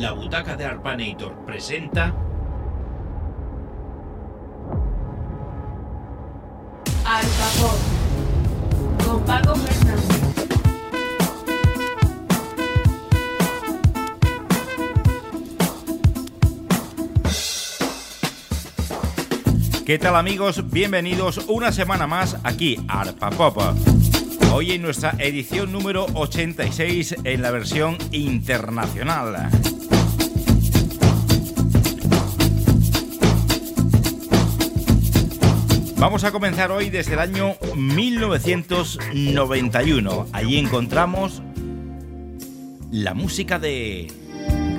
la butaca de Arpanator presenta. Alfa con Paco Fernández. ¿Qué tal amigos? Bienvenidos una semana más aquí a Arpa Pop. Hoy en nuestra edición número 86 en la versión internacional. Vamos a comenzar hoy desde el año 1991. Allí encontramos la música de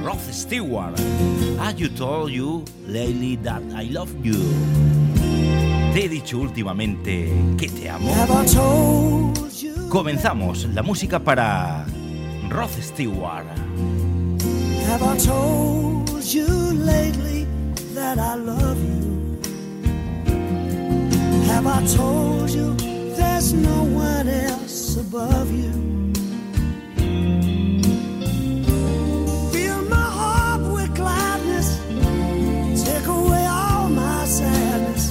Rod Stewart. Have you told you lately that I love you? Te he dicho últimamente que te amo. Comenzamos la música para Rod Stewart. Have I told you lately that I love you? Have I told you there's no one else above you? Fill my heart with gladness, take away all my sadness,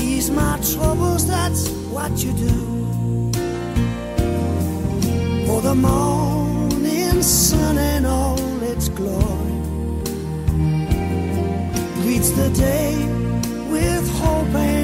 ease my troubles, that's what you do. For the morning sun and all its glory greets the day with hope and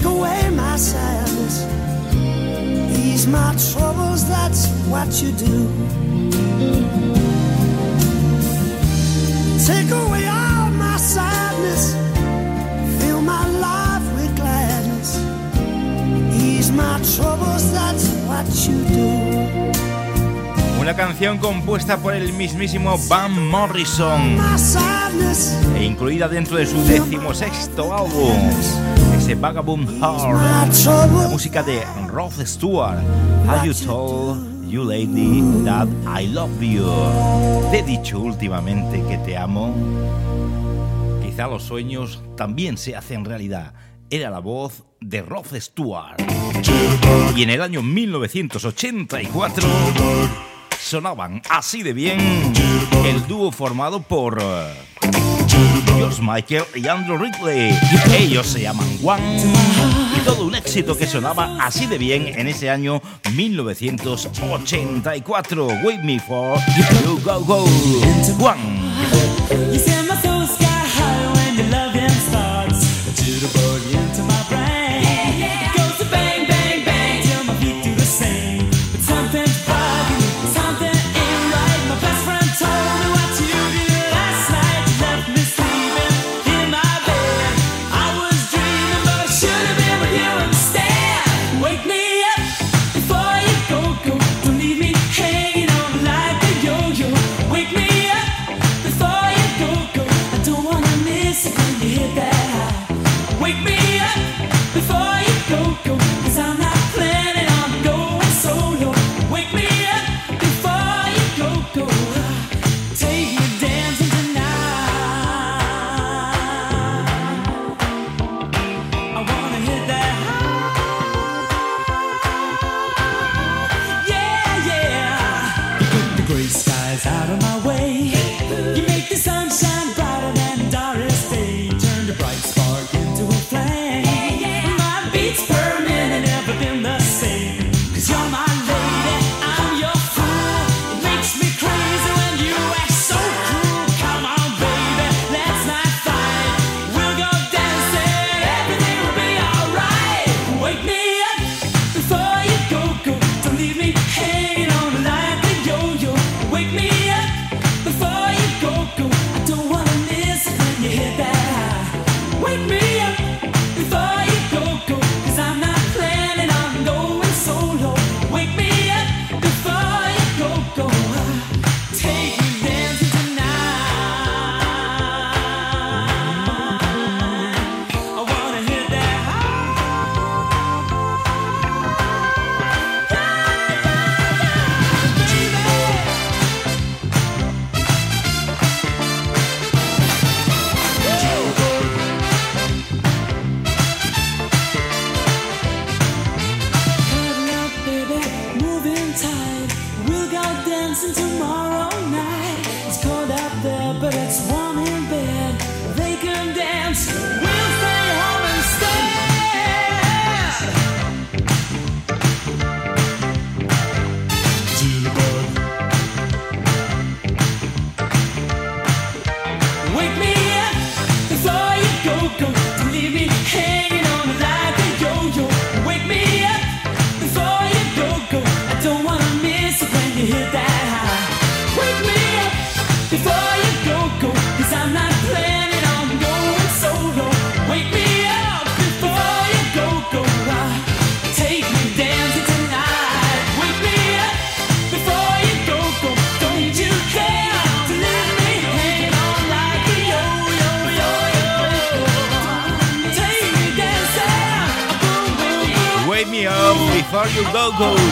take away my sadness, ease my troubles, that's what you do. Take away all my sadness, fill my life with gladness, ease my troubles, that's what you do. Una canción compuesta por el mismísimo Van Morrison e incluida dentro de su decimosexto álbum, ese Vagabond Heart. La música de Rod Stewart. Have you told you lady that I love you? Te he dicho últimamente que te amo. Quizá los sueños también se hacen realidad. Era la voz de Rod Stewart. Y en el año 1984 sonaban así de bien el dúo formado por George Michael y Andrew Ridley. Ellos se llaman One y todo un éxito que sonaba así de bien en ese año 1984. Wait Me For You Go Go. One.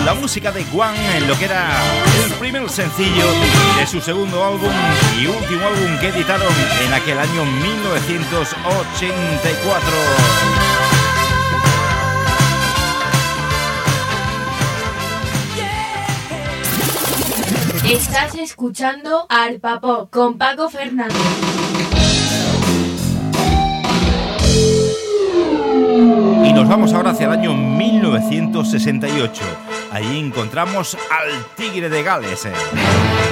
La música de Juan en lo que era el primer sencillo de su segundo álbum y último álbum que editaron en aquel año 1984. Estás escuchando al Papo con Paco Fernández. Nos vamos ahora hacia el año 1968. Allí encontramos al tigre de Gales, eh,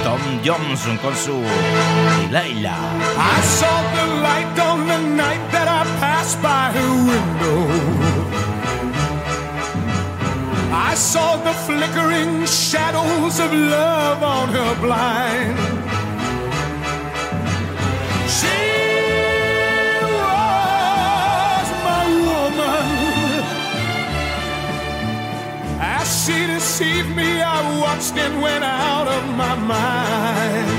Tom Johnson con su Delilah. I saw the light on the night that I passed by her window. I saw the flickering shadows of love on her blind. She deceived me, I watched and went out of my mind.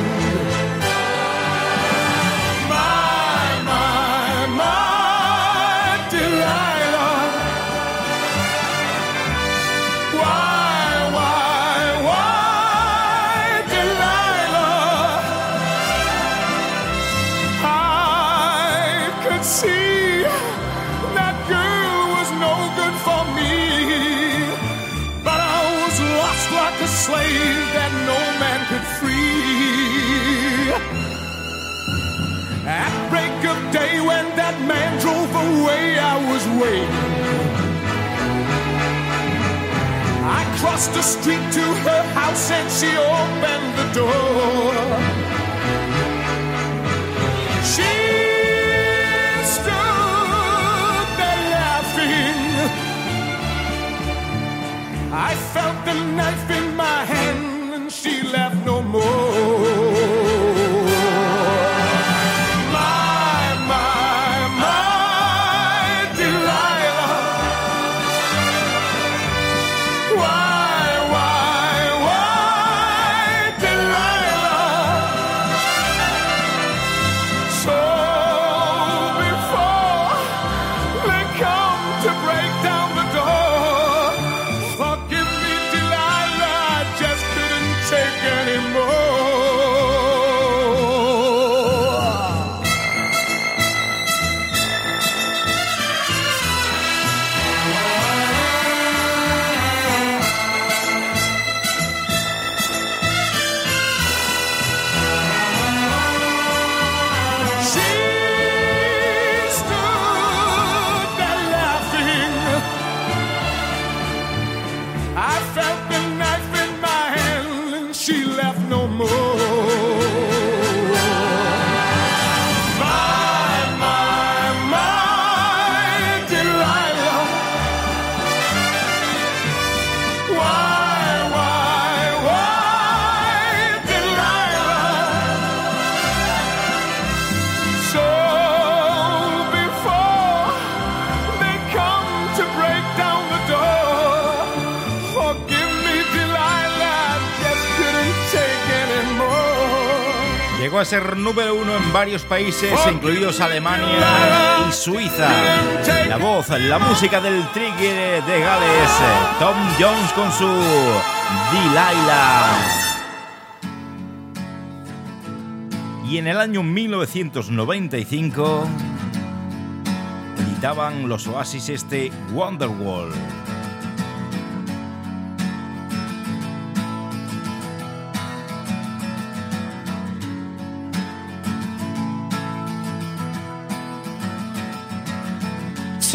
I waiting. I crossed the street to her house and she opened the door. She stood there laughing. I felt the knife in my hand Llegó a ser número uno en varios países, incluidos Alemania y Suiza. La voz, la música del Trigger de Gales, Tom Jones con su Delilah. Y en el año 1995 editaban los Oasis este Wonderwall.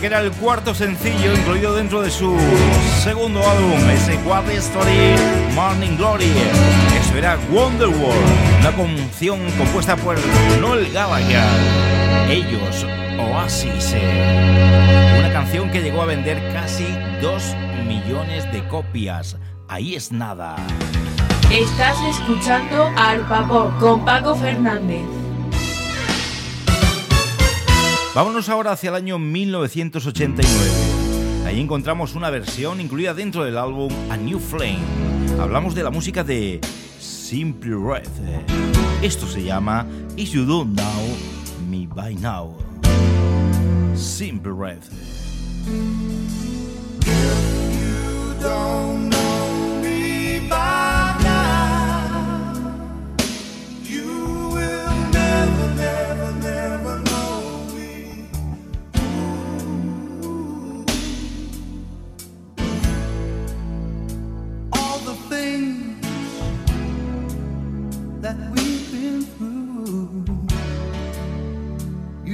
Que era el cuarto sencillo incluido dentro de su segundo álbum, ese What Story Morning Glory. Eso era Wonderworld, una canción compuesta por Noel Gallagher. Ellos, Oasis. Una canción que llegó a vender casi 2 millones de copias. Ahí es nada. Estás escuchando al Papo con Paco Fernández. Vámonos ahora hacia el año 1989. Ahí encontramos una versión incluida dentro del álbum A New Flame. Hablamos de la música de Simple Red. Esto se llama If You Don't Know Me By Now. Simple Red.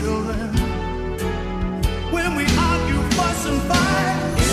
Children when we argue, fuss, and fight.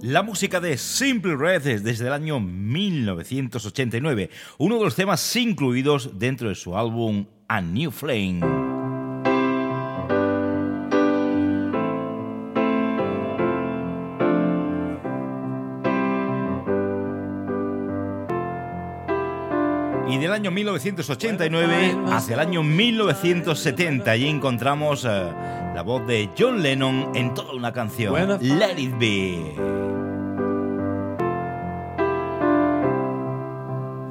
La música de Simple Red desde el año 1989, uno de los temas incluidos dentro de su álbum A New Flame. Y del año 1989 hacia el año 1970, allí encontramos uh, la voz de John Lennon en toda una canción, Let It Be.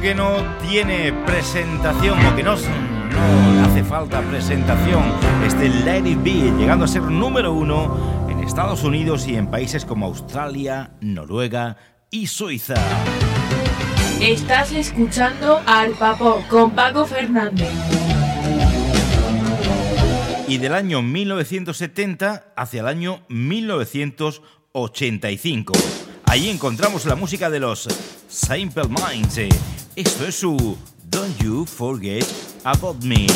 Que no tiene presentación o que no, no hace falta presentación. Este Let It Be, llegando a ser número uno en Estados Unidos y en países como Australia, Noruega y Suiza. Estás escuchando al Papo con Paco Fernández. Y del año 1970 hacia el año 1985. Allí encontramos la música de los Simple Minds. Esto es su Don't You Forget About Me.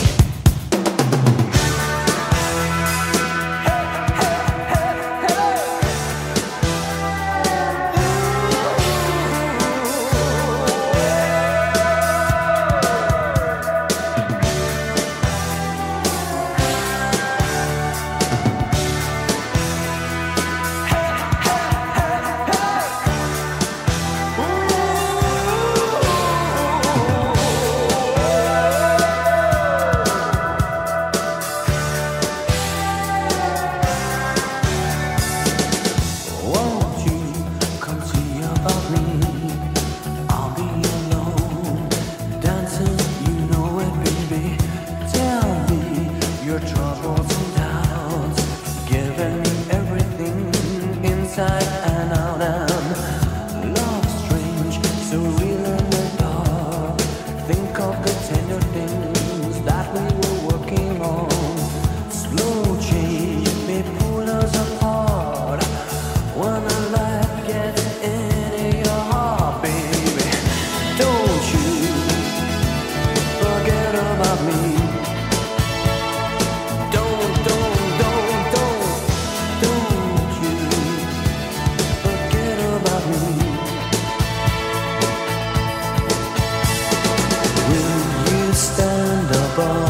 above.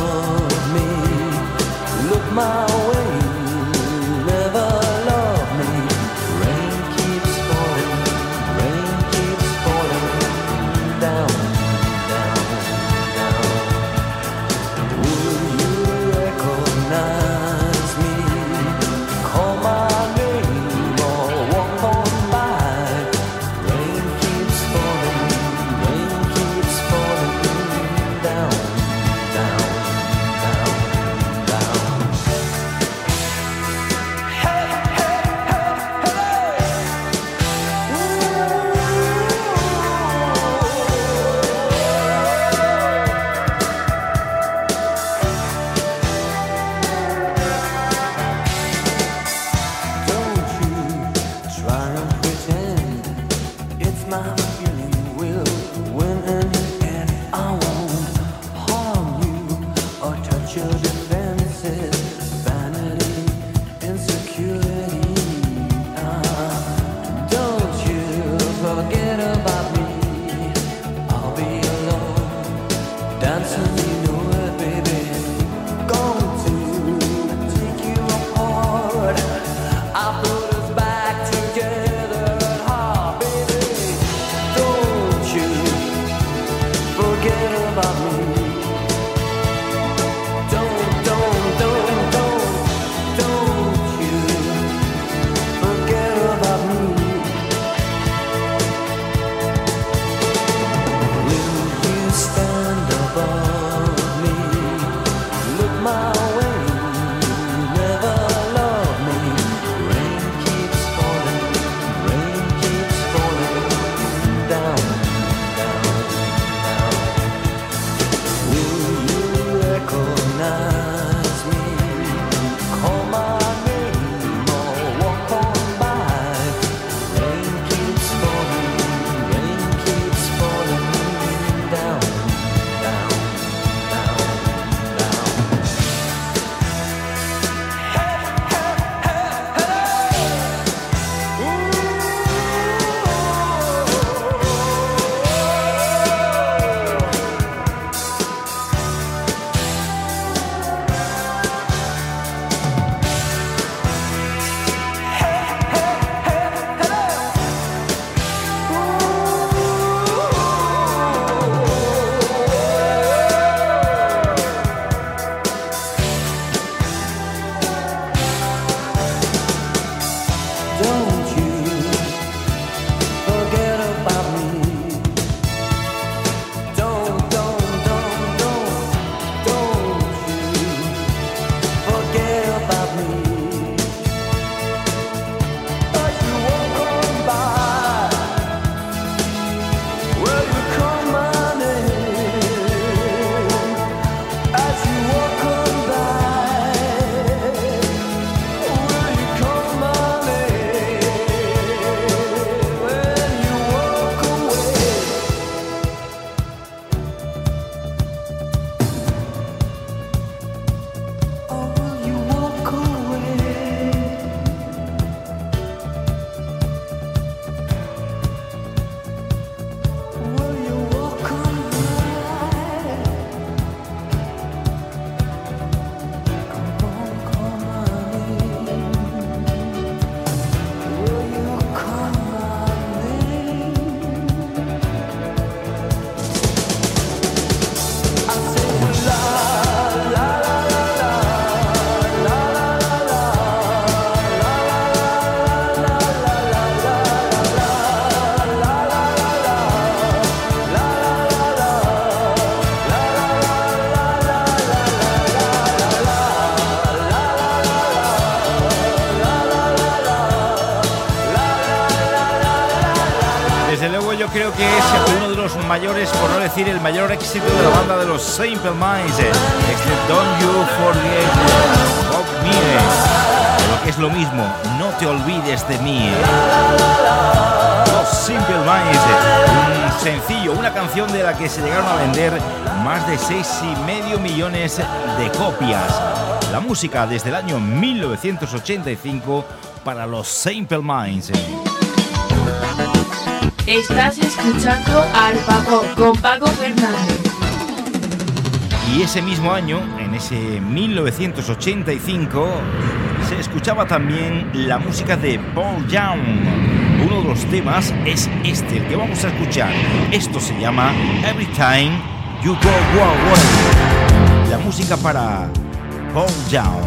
Mayores, por no decir el mayor éxito de la banda de los Simple Minds. Este Don't You Forget About Me. Lo que es lo mismo, no te olvides de mí. Los Simple Minds, un sencillo, una canción de la que se llegaron a vender más de seis y medio millones de copias. La música desde el año 1985 para los Simple Minds. Estás escuchando al Paco con Paco Fernández. Y ese mismo año, en ese 1985, se escuchaba también la música de Paul Young. Uno de los temas es este, el que vamos a escuchar. Esto se llama Every Time You Go Away. La música para Paul Young,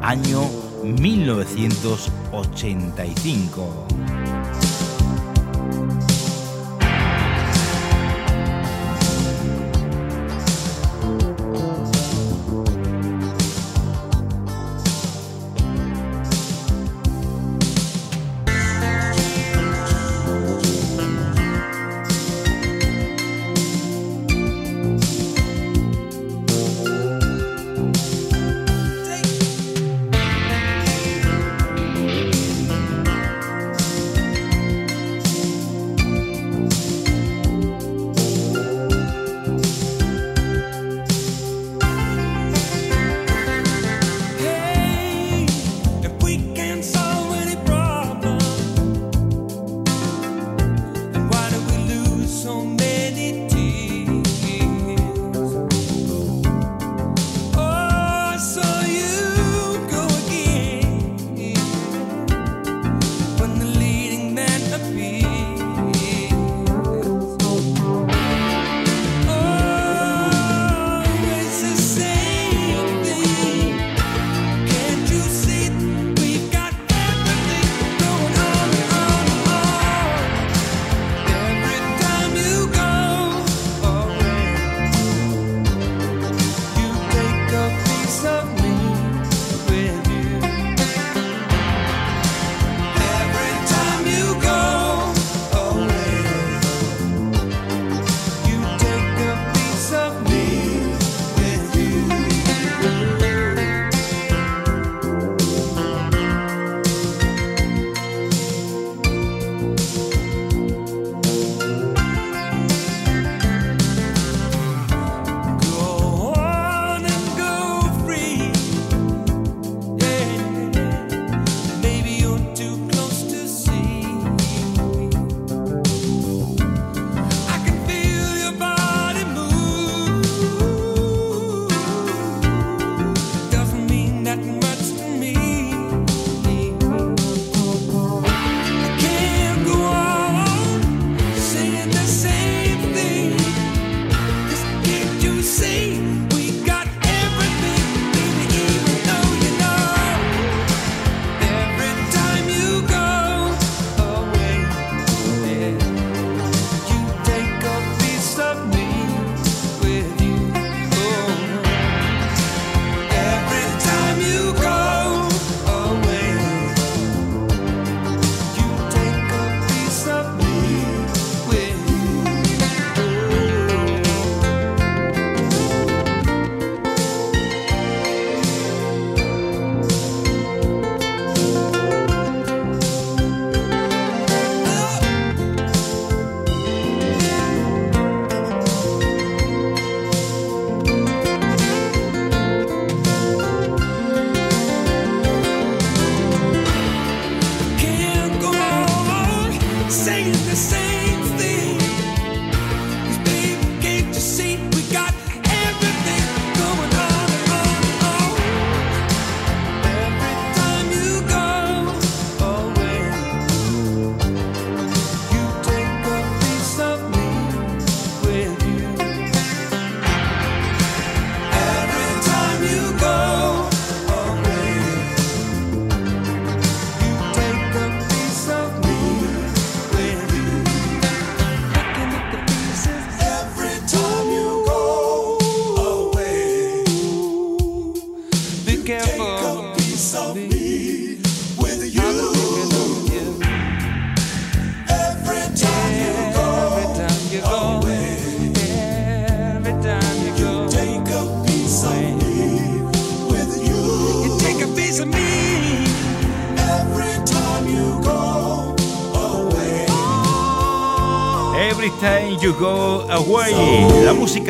año 1985.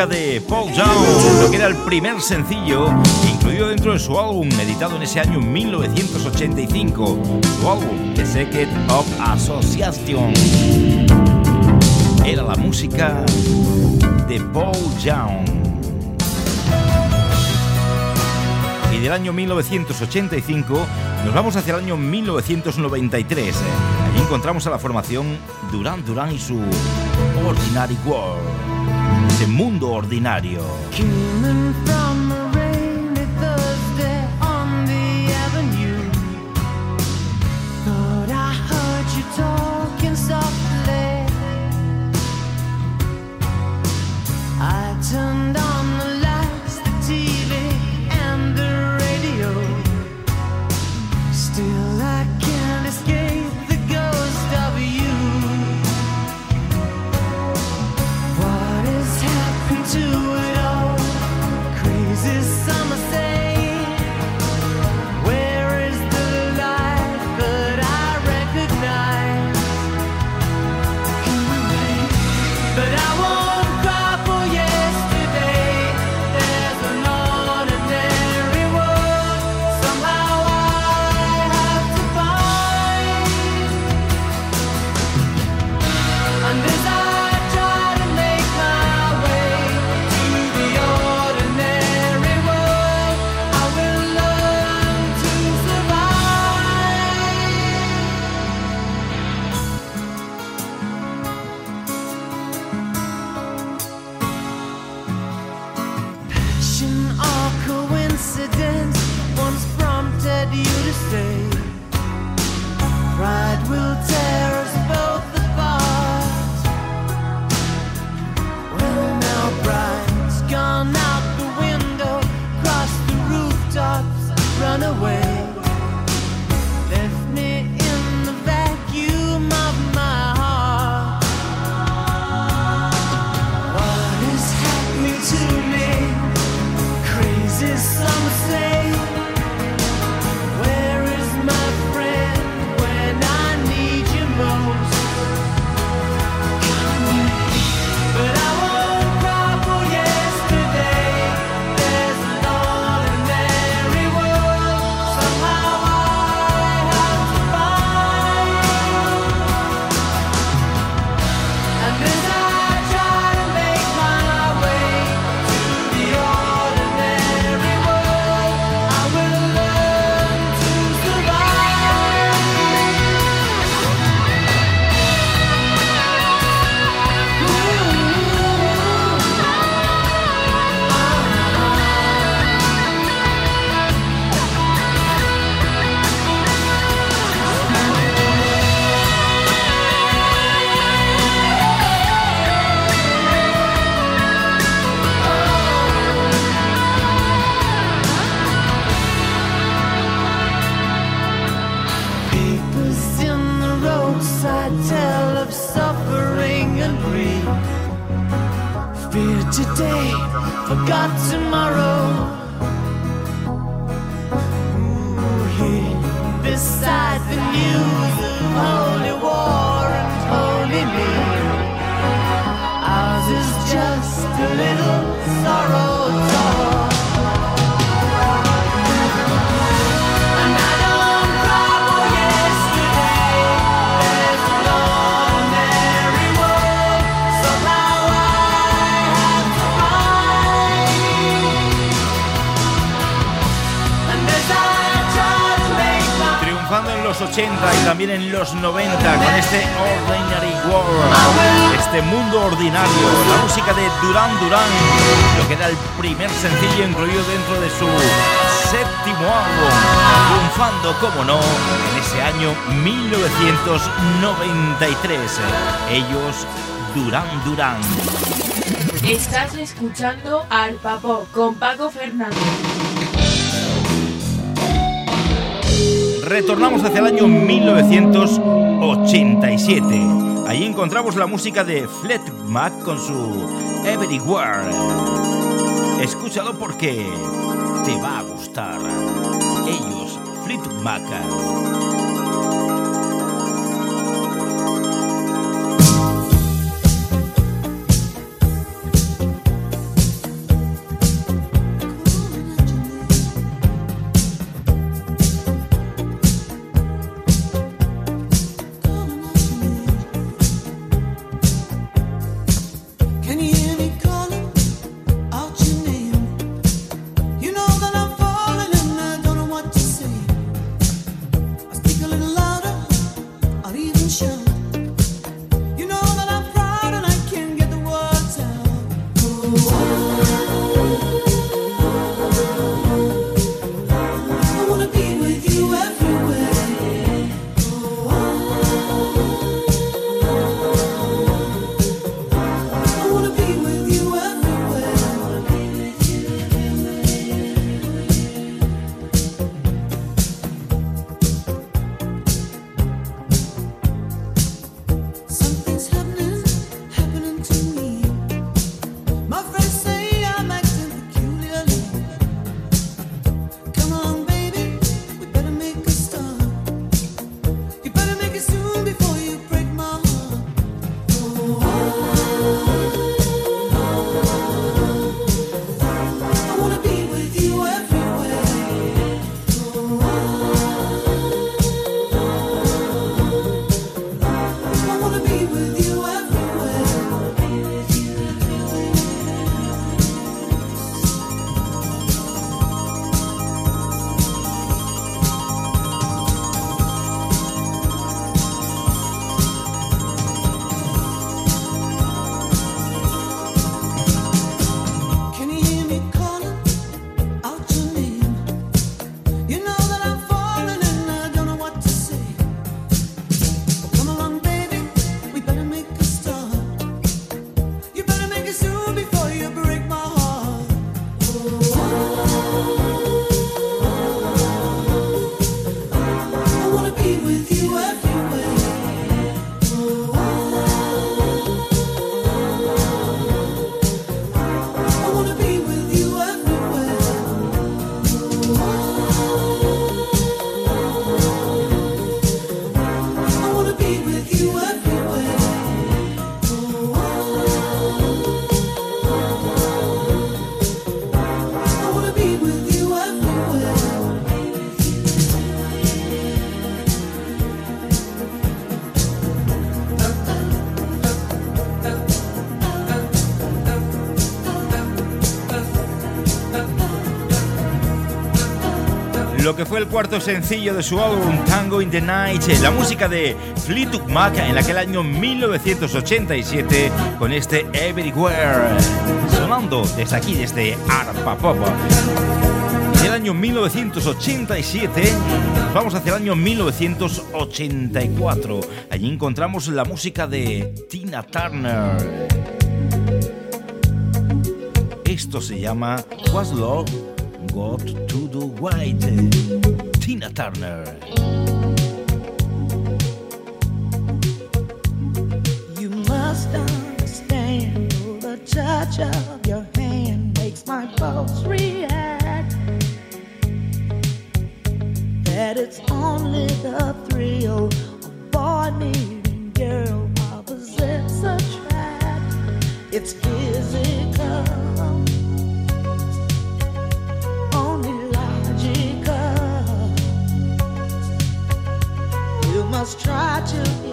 De Paul Young, lo que era el primer sencillo incluido dentro de su álbum editado en ese año 1985, su álbum The Secret of Association. Era la música de Paul Young. del año 1985 nos vamos hacia el año 1993. Allí encontramos a la formación Duran Duran y su Ordinary World, ese mundo ordinario. Los 90 con este Ordinary World, este mundo ordinario, la música de Duran Duran, lo que era el primer sencillo incluido dentro de su séptimo álbum, triunfando, como no, en ese año 1993. Ellos, Duran Duran. Estás escuchando al Papo con Paco Fernández. Retornamos hacia el año 1987. Ahí encontramos la música de Fleet Mac con su Everywhere. Escúchalo porque te va a gustar. Ellos, Fleet Mac. El cuarto sencillo de su álbum Tango in the Night, la música de Fleetwood Mac en aquel año 1987 con este Everywhere, sonando desde aquí, desde Arpa Pop. En el año 1987 vamos hacia el año 1984. Allí encontramos la música de Tina Turner. Esto se llama What's Love Got to Do White. Tina Turner. You must understand the touch of your hand makes my pulse react. That it's only the thrill of boy meeting girl opposites attract. It's physical. try to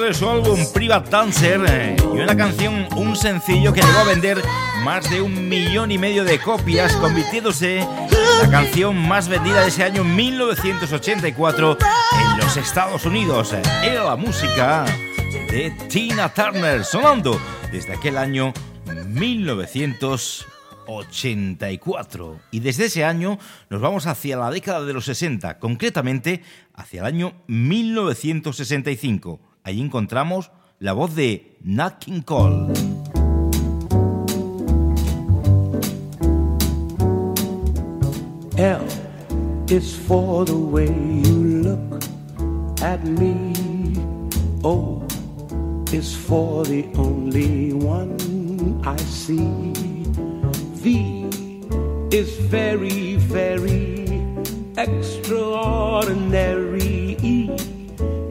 de su álbum Private Dancer eh, y una canción, un sencillo que llegó a vender más de un millón y medio de copias, convirtiéndose en la canción más vendida de ese año 1984 en los Estados Unidos. Era la música de Tina Turner, sonando desde aquel año 1984. Y desde ese año nos vamos hacia la década de los 60, concretamente hacia el año 1965. Allí encontramos la voz de Nat King Cole. L is for the way you look at me. O is for the only one I see. V is very, very extraordinary.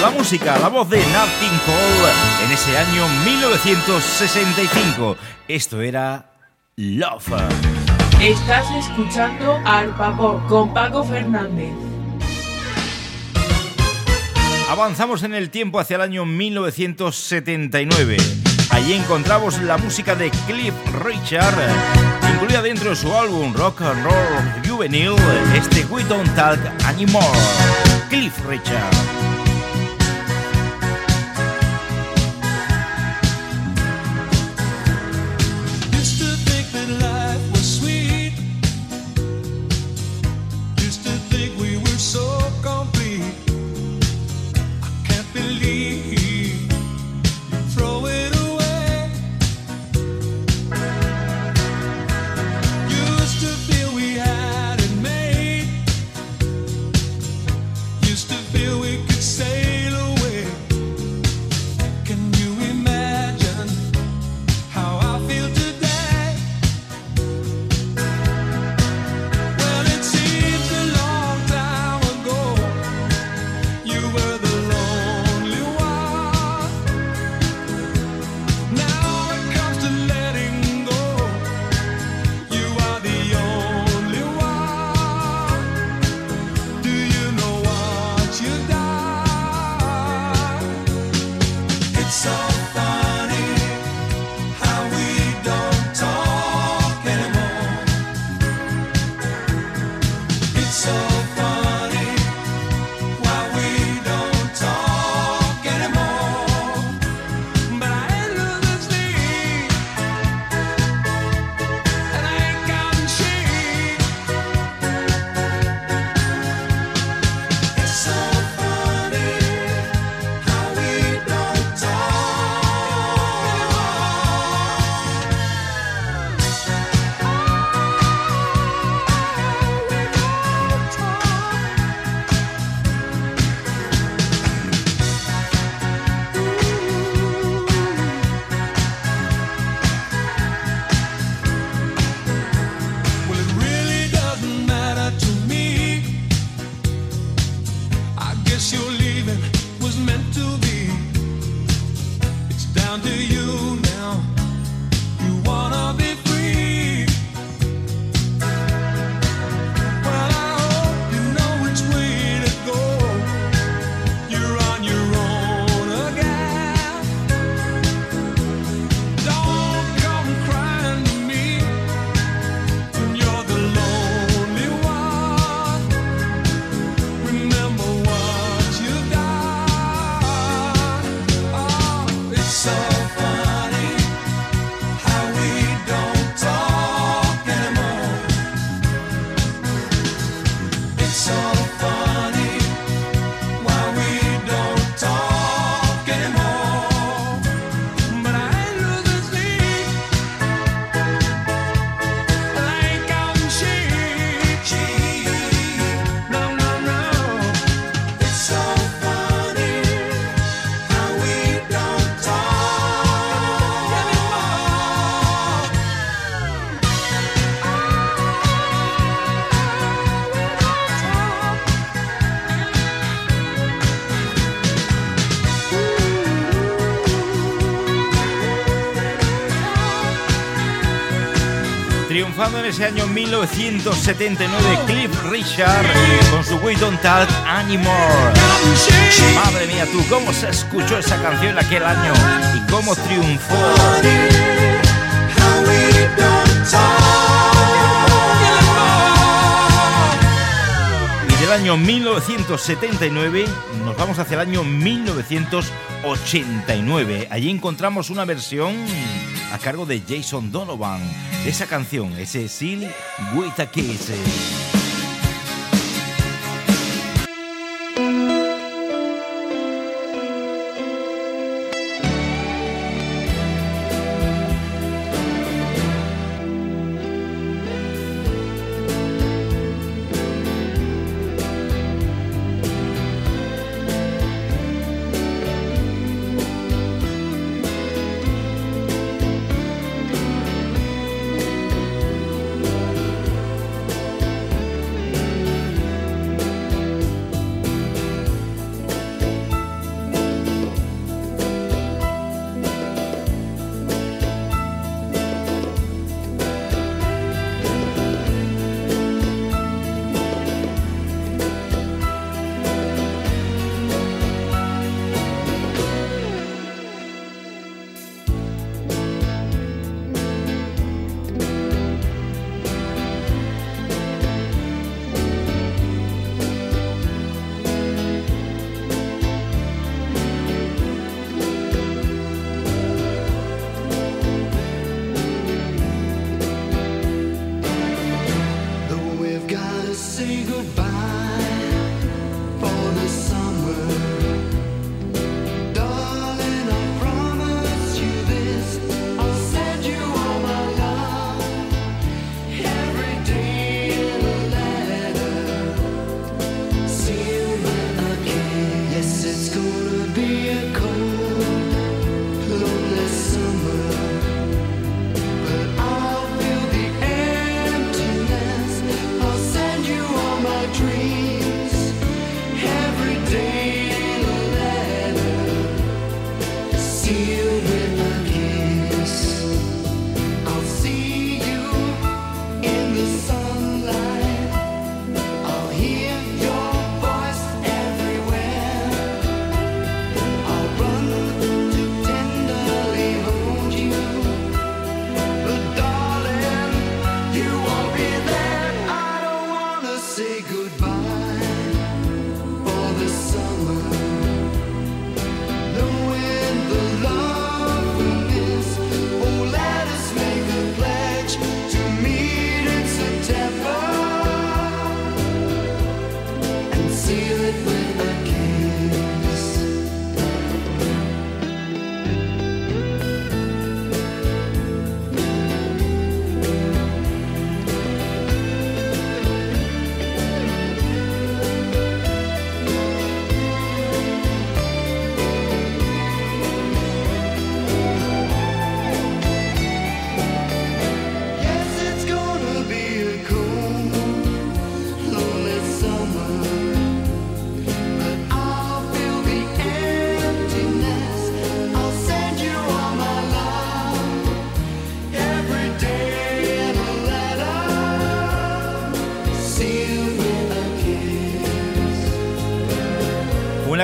la música, la voz de Nat King Cole en ese año 1965. Esto era Love. Estás escuchando al Pop con Paco Fernández. Avanzamos en el tiempo hacia el año 1979. Allí encontramos la música de Cliff Richard, incluida dentro de su álbum Rock and Roll Juvenile, este We Don't Talk Anymore. Cliff Richard. En ese año 1979 Cliff Richard con su We Don't Talk Anymore. Madre mía, tú, cómo se escuchó esa canción aquel año y cómo triunfó. Y del año 1979 nos vamos hacia el año 1989. Allí encontramos una versión a cargo de Jason Donovan de esa canción, ese Seal with a Kiss.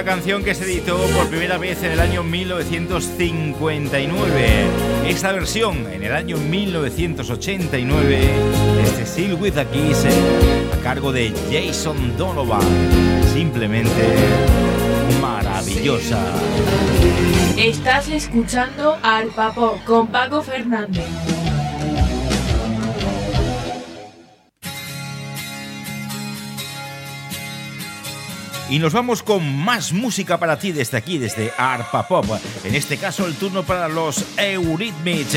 Canción que se editó por primera vez en el año 1959. Esta versión en el año 1989, este Seal with a Kiss, a cargo de Jason Donovan. Simplemente maravillosa. Estás escuchando al Papo con Paco Fernández. Y nos vamos con más música para ti desde aquí, desde Arpa Pop. En este caso, el turno para los Eurythmics.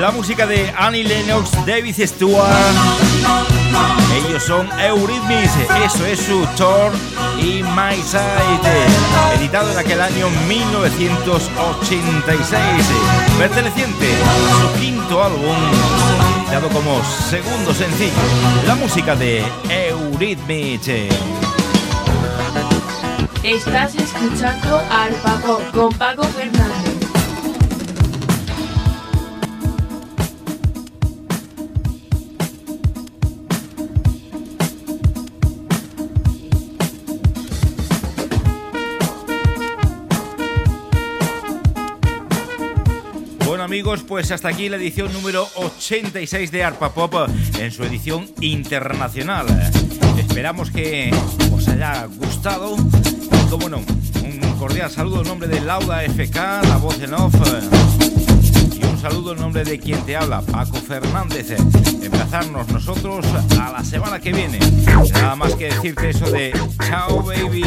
La música de Annie Lennox, David Stewart. Ellos son Eurythmics. Eso es su tour y My Side. Editado en aquel año 1986. Perteneciente a su quinto álbum. Editado como segundo sencillo. La música de Eurythmics. Estás escuchando al Paco con Paco Fernández. amigos, pues hasta aquí la edición número 86 de Arpa Pop en su edición internacional. Esperamos que os haya gustado. Y como no, un cordial saludo en nombre de Lauda FK, la voz en off. Y un saludo en nombre de quien te habla, Paco Fernández. Empezarnos nosotros a la semana que viene. Nada más que decirte eso de chao, baby.